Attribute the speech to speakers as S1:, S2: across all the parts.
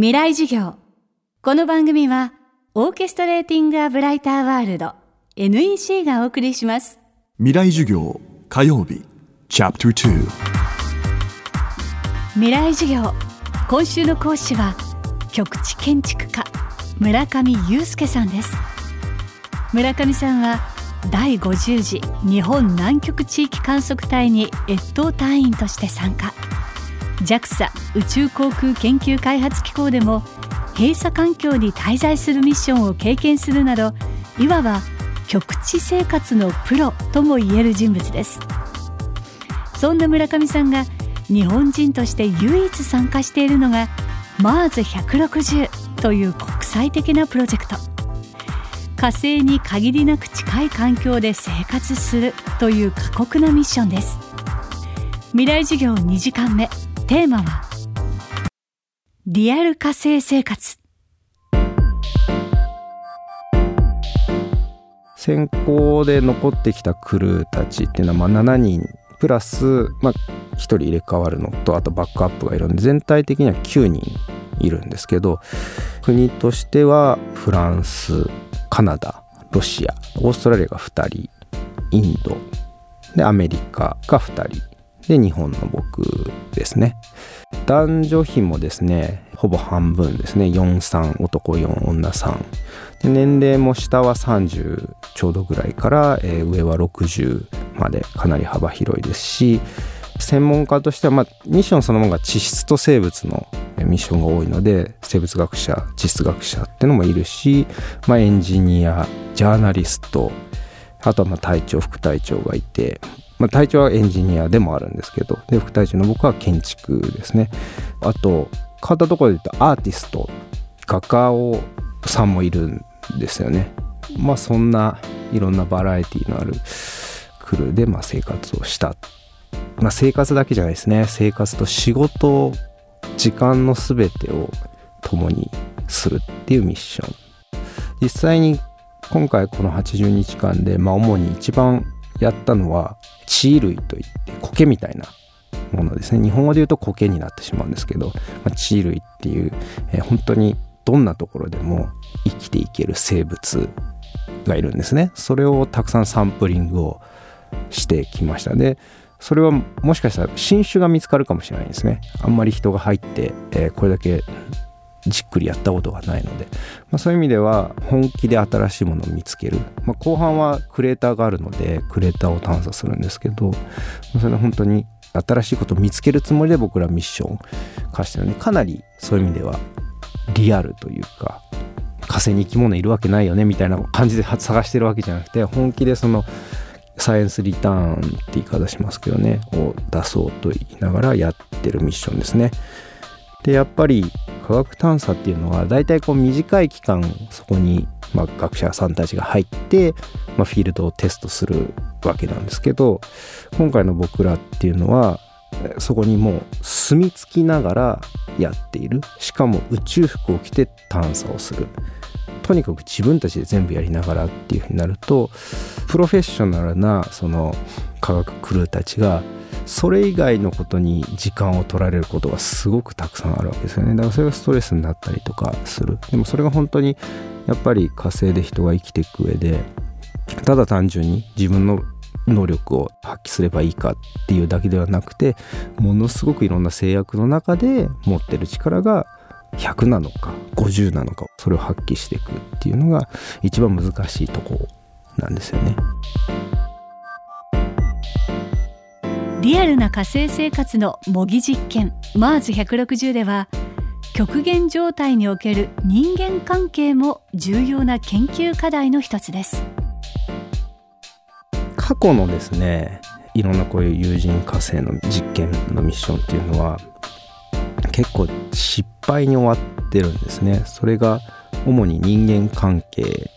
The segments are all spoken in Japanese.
S1: 未来授業。この番組はオーケストレーティング・ア・ブライター・ワールド NEC がお送りします。
S2: 未来授業火曜日チャプター
S1: 未来授業。今週の講師は局地建築家村上祐介さんです。村上さんは第50次日本南極地域観測隊に越冬隊員として参加 JAXA 宇宙航空研究開発機構でも閉鎖環境に滞在するミッションを経験するなどいわば極地生活のプロともいえる人物です。そんな村上さんが日本人として唯一参加しているのが MARS160 という国際的なプロジェクト。火星に限りなく近い環境で生活するという過酷なミッションです。未来授業2時間目。テーマはリアル火星生活。
S3: 先行で残ってきたクルーたちっていうのはまあ7人。プラス、まあ、1人入れ替わるのとあとバックアップがいるんで全体的には9人いるんですけど国としてはフランスカナダロシアオーストラリアが2人インドでアメリカが2人。で日本の僕ですね。男女比もですねほぼ半分ですね。43男4女3で年齢も下は30ちょうどぐらいから、えー、上は60までかなり幅広いですし専門家としては、まあ、ミッションそのものが地質と生物のミッションが多いので生物学者地質学者っていうのもいるし、まあ、エンジニアジャーナリストあとはまあ隊長副隊長がいてまあ、隊長はエンジニアでもあるんですけどで副隊長の僕は建築ですね。あと変わったところで言うとアーティスト画家をさんもいるんですよね。まあそんないろんなバラエティのあるクルーでま生活をした。まあ生活だけじゃないですね。生活と仕事時間の全てを共にするっていうミッション。実際に今回この80日間で、まあ、主に一番やったのは地類といって苔みたいなものですね。日本語で言うと苔になってしまうんですけど、まあ、地類っていう、えー、本当にどんなところでも生きていける生物がいるんですね。それをたくさんサンプリングをしてきました。でそれはもしかしたら新種が見つかるかもしれないですね。あんまり人が入って、えー、これだけじっくりやったことがないので、まあ、そういう意味では本気で新しいものを見つける、まあ、後半はクレーターがあるのでクレーターを探査するんですけどそれは本当に新しいことを見つけるつもりで僕らミッション課してるのでかなりそういう意味ではリアルというか火星に生き物いるわけないよねみたいな感じで探してるわけじゃなくて本気でそのサイエンスリターンって言い方しますけどねを出そうと言いながらやってるミッションですね。でやっぱり科学探査っていうのは大体こう短い期間そこに、まあ、学者さんたちが入って、まあ、フィールドをテストするわけなんですけど今回の僕らっていうのはそこにもう住み着きながらやっている。しかも宇宙服を着て探査をする。とにかく自分たちで全部やりながらっていうふうになるとプロフェッショナルなその科学クルーたちがそれ以外のことに時間を取られることがすごくたくさんあるわけですよねだからそれがストレスになったりとかするでもそれが本当にやっぱり火星で人が生きていく上でただ単純に自分の能力を発揮すればいいかっていうだけではなくてものすごくいろんな制約の中で持ってる力が100なのか50なのかそれを発揮していくっていうのが一番難しいとこなんですよね。
S1: リアルな火星生活の模擬実験 MARS160 では極限状態における人間関係も重要な研究課題の一つです。
S3: 過去のですねいろんなこういう有人火星の実験のミッションっていうのは結構失敗に終わってるんですね。それが主に人間関係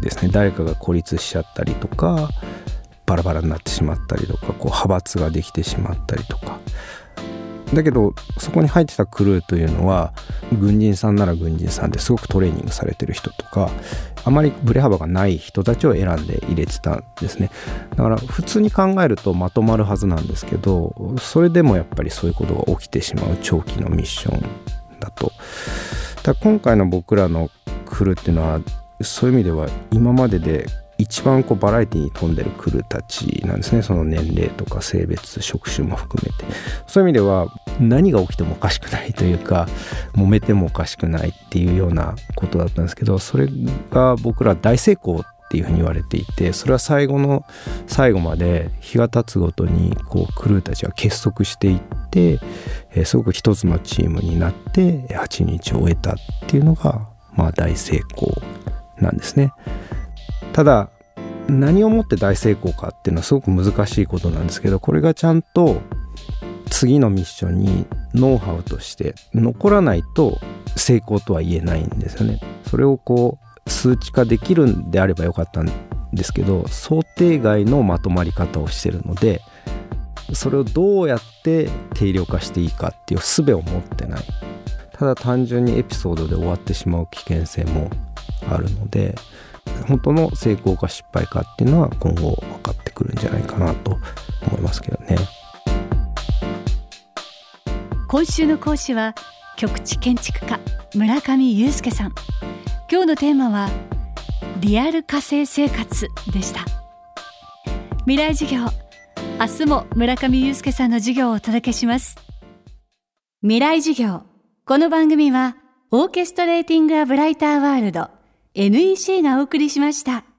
S3: ですね。誰かが孤立しちゃったりとかバラバラになってしまったりとかこう派閥ができてしまったりとか。だけどそこに入ってたクルーというのは軍人さんなら軍人さんですごくトレーニングされてる人とかあまりブレ幅がない人たちを選んで入れてたんですね。だから普通に考えるとまとまるはずなんですけどそれでもやっぱりそういうことが起きてしまう長期のミッションだと。だ今回の僕らのクルーっていうのはそういう意味では今までで一番こうバラエティに富んでるクルーたちなんですねその年齢とか性別職種も含めてそういう意味では何が起きてもおかしくないというか 揉めてもおかしくないっていうようなことだったんですけどそれが僕ら大成功っていうふうに言われていてそれは最後の最後まで日が経つごとにこうクルーたちが結束していって、えすごく一つのチームになって8日を終えたっていうのがまあ大成功なんですね。ただ何をもって大成功かっていうのはすごく難しいことなんですけどこれがちゃんと次のミッションにノウハウとして残らないと成功とは言えないんですよね。それをこう数値化できるんであればよかったんですけど想定外のまとまり方をしてるのでそれをどうやって定量化していいかっていう術を持ってないただ単純にエピソードで終わってしまう危険性もあるので本当の成功か失敗かっていうのは今後分かってくるんじゃないかなと思いますけどね。
S1: 今週の講師は局地建築家村上祐介さん。今日のテーマはリアル火星生活でした。未来授業明日も村上祐介さんの授業をお届けします。未来授業。この番組はオーケストレーティングアブライターワールド。NEC がお送りしました。